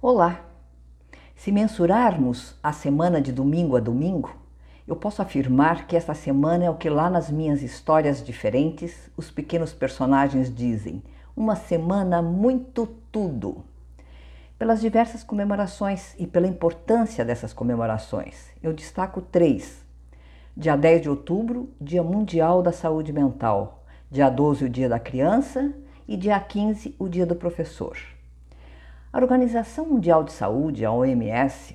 Olá! Se mensurarmos a semana de domingo a domingo, eu posso afirmar que esta semana é o que lá nas minhas histórias diferentes os pequenos personagens dizem: uma semana muito tudo. Pelas diversas comemorações e pela importância dessas comemorações, eu destaco três. Dia 10 de outubro, Dia Mundial da Saúde Mental. Dia 12, o Dia da Criança. E dia 15, o Dia do Professor. A Organização Mundial de Saúde, a OMS,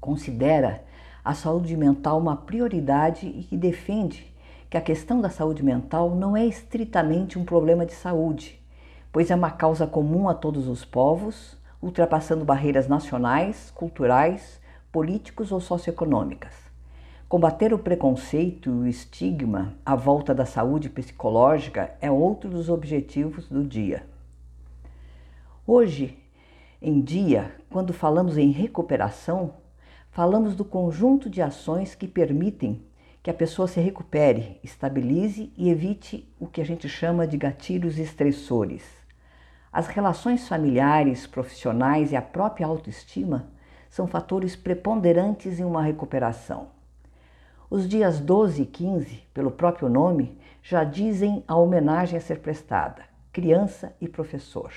considera a saúde mental uma prioridade e que defende que a questão da saúde mental não é estritamente um problema de saúde, pois é uma causa comum a todos os povos, ultrapassando barreiras nacionais, culturais, políticos ou socioeconômicas. Combater o preconceito e o estigma à volta da saúde psicológica é outro dos objetivos do dia. Hoje em dia, quando falamos em recuperação, falamos do conjunto de ações que permitem que a pessoa se recupere, estabilize e evite o que a gente chama de gatilhos estressores. As relações familiares, profissionais e a própria autoestima são fatores preponderantes em uma recuperação. Os dias 12 e 15, pelo próprio nome, já dizem a homenagem a ser prestada, criança e professor.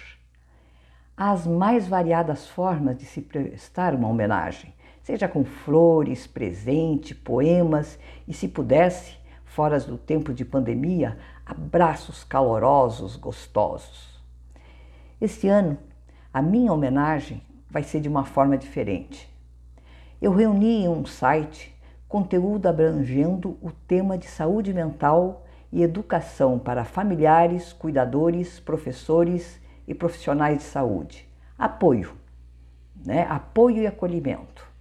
As mais variadas formas de se prestar uma homenagem, seja com flores, presente, poemas e, se pudesse, fora do tempo de pandemia, abraços calorosos, gostosos. Este ano, a minha homenagem vai ser de uma forma diferente. Eu reuni em um site conteúdo abrangendo o tema de saúde mental e educação para familiares, cuidadores, professores e profissionais de saúde. Apoio, né? apoio e acolhimento.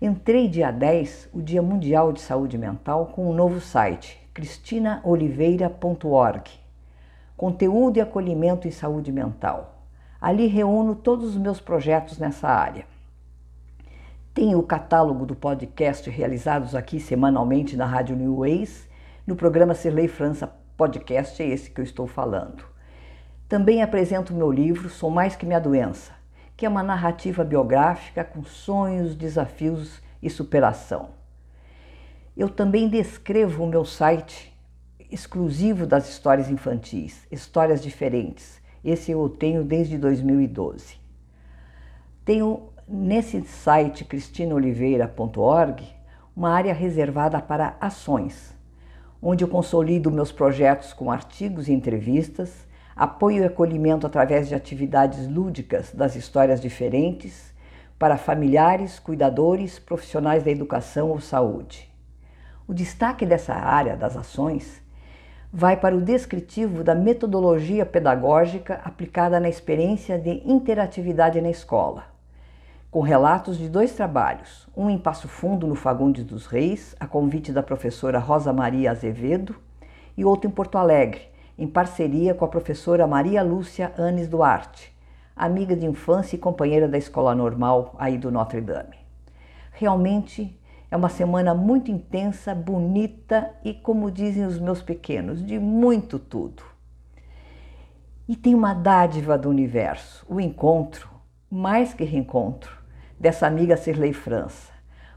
Entrei dia 10, o Dia Mundial de Saúde Mental, com um novo site, cristinaoliveira.org. Conteúdo e acolhimento em saúde mental. Ali reúno todos os meus projetos nessa área. Tenho o catálogo do podcast realizados aqui semanalmente na Rádio New Ways, no programa Serlei França Podcast, é esse que eu estou falando. Também apresento meu livro Sou Mais Que Minha Doença, que é uma narrativa biográfica com sonhos, desafios e superação. Eu também descrevo o meu site exclusivo das histórias infantis, Histórias Diferentes. Esse eu tenho desde 2012. Tenho nesse site cristinaoliveira.org uma área reservada para ações, onde eu consolido meus projetos com artigos e entrevistas apoio e acolhimento através de atividades lúdicas das histórias diferentes para familiares, cuidadores, profissionais da educação ou saúde. O destaque dessa área das ações vai para o descritivo da metodologia pedagógica aplicada na experiência de interatividade na escola, com relatos de dois trabalhos, um em Passo Fundo, no Fagundes dos Reis, a convite da professora Rosa Maria Azevedo, e outro em Porto Alegre, em parceria com a professora Maria Lúcia Anes Duarte, amiga de infância e companheira da escola normal aí do Notre Dame. Realmente é uma semana muito intensa, bonita e, como dizem os meus pequenos, de muito tudo. E tem uma dádiva do universo, o encontro, mais que reencontro, dessa amiga Cirlei França.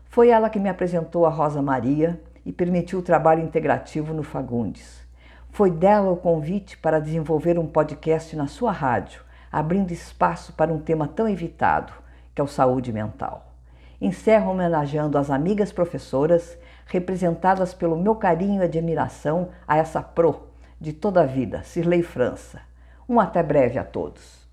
Foi ela que me apresentou a Rosa Maria e permitiu o trabalho integrativo no Fagundes. Foi dela o convite para desenvolver um podcast na sua rádio, abrindo espaço para um tema tão evitado, que é o saúde mental. Encerro homenageando as amigas professoras, representadas pelo meu carinho e admiração a essa pro de toda a vida, Cirlei França. Um até breve a todos.